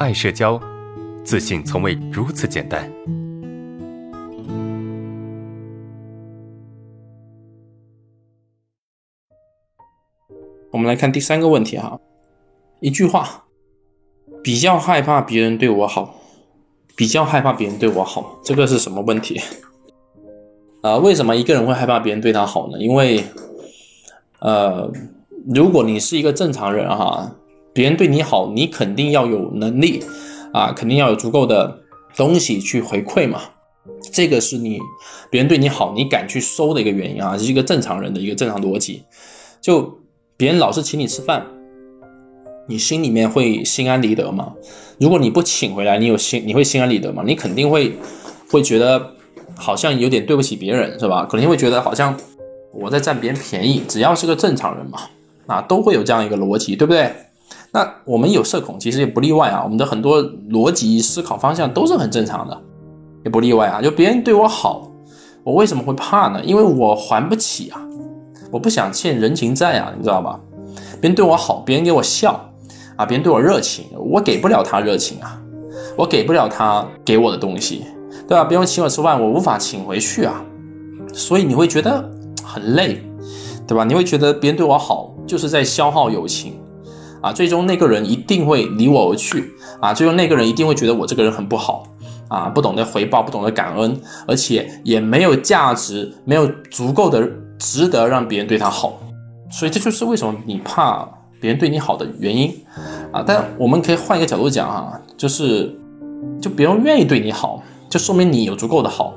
爱社交，自信从未如此简单。我们来看第三个问题哈，一句话，比较害怕别人对我好，比较害怕别人对我好，这个是什么问题？啊，为什么一个人会害怕别人对他好呢？因为，呃，如果你是一个正常人哈。别人对你好，你肯定要有能力啊，肯定要有足够的东西去回馈嘛。这个是你别人对你好，你敢去收的一个原因啊，是一个正常人的一个正常逻辑。就别人老是请你吃饭，你心里面会心安理得吗？如果你不请回来，你有心你会心安理得吗？你肯定会会觉得好像有点对不起别人，是吧？肯定会觉得好像我在占别人便宜。只要是个正常人嘛，啊，都会有这样一个逻辑，对不对？那我们有社恐，其实也不例外啊。我们的很多逻辑思考方向都是很正常的，也不例外啊。就别人对我好，我为什么会怕呢？因为我还不起啊，我不想欠人情债啊，你知道吧？别人对我好，别人给我笑啊，别人对我热情，我给不了他热情啊，我给不了他给我的东西，对吧？别人请我吃饭，我无法请回去啊，所以你会觉得很累，对吧？你会觉得别人对我好就是在消耗友情。啊，最终那个人一定会离我而去啊！最终那个人一定会觉得我这个人很不好啊，不懂得回报，不懂得感恩，而且也没有价值，没有足够的值得让别人对他好。所以这就是为什么你怕别人对你好的原因啊！但我们可以换一个角度讲啊，就是就别人愿意对你好，就说明你有足够的好，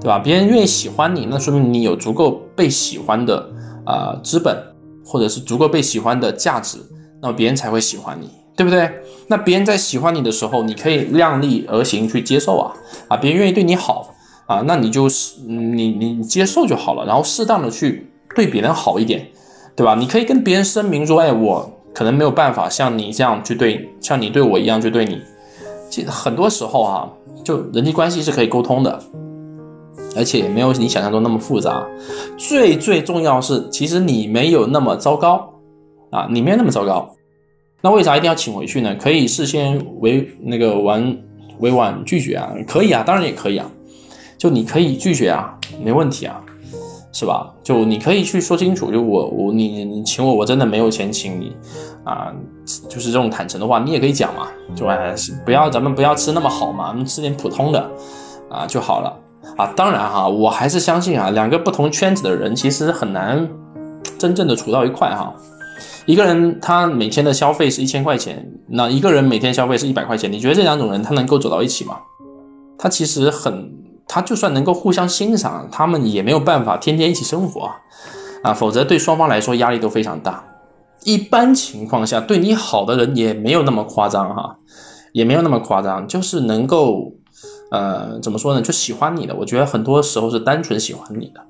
对吧？别人愿意喜欢你，那说明你有足够被喜欢的啊资本，或者是足够被喜欢的价值。那么别人才会喜欢你，对不对？那别人在喜欢你的时候，你可以量力而行去接受啊啊！别人愿意对你好啊，那你就是你你接受就好了，然后适当的去对别人好一点，对吧？你可以跟别人声明说，哎，我可能没有办法像你这样去对，像你对我一样去对你。其实很多时候啊，就人际关系是可以沟通的，而且也没有你想象中那么复杂。最最重要是，其实你没有那么糟糕。啊，你没有那么糟糕，那为啥一定要请回去呢？可以事先委那个婉委婉拒绝啊，可以啊，当然也可以啊，就你可以拒绝啊，没问题啊，是吧？就你可以去说清楚，就我我你你请我，我真的没有钱请你啊，就是这种坦诚的话，你也可以讲嘛，就还是不要咱们不要吃那么好嘛，我们吃点普通的啊就好了啊。当然哈，我还是相信啊，两个不同圈子的人其实很难真正的处到一块哈。一个人他每天的消费是一千块钱，那一个人每天消费是一百块钱，你觉得这两种人他能够走到一起吗？他其实很，他就算能够互相欣赏，他们也没有办法天天一起生活啊，否则对双方来说压力都非常大。一般情况下，对你好的人也没有那么夸张哈，也没有那么夸张，就是能够，呃，怎么说呢，就喜欢你的。我觉得很多时候是单纯喜欢你的。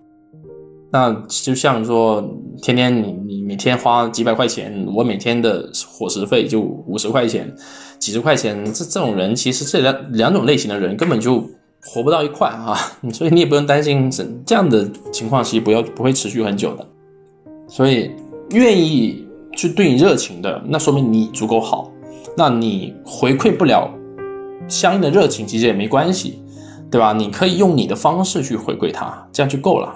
那就像说，天天你你每天花几百块钱，我每天的伙食费就五十块钱，几十块钱，这这种人其实这两两种类型的人根本就活不到一块啊，所以你也不用担心这这样的情况，其实不要不会持续很久的。所以愿意去对你热情的，那说明你足够好。那你回馈不了相应的热情，其实也没关系，对吧？你可以用你的方式去回馈他，这样就够了。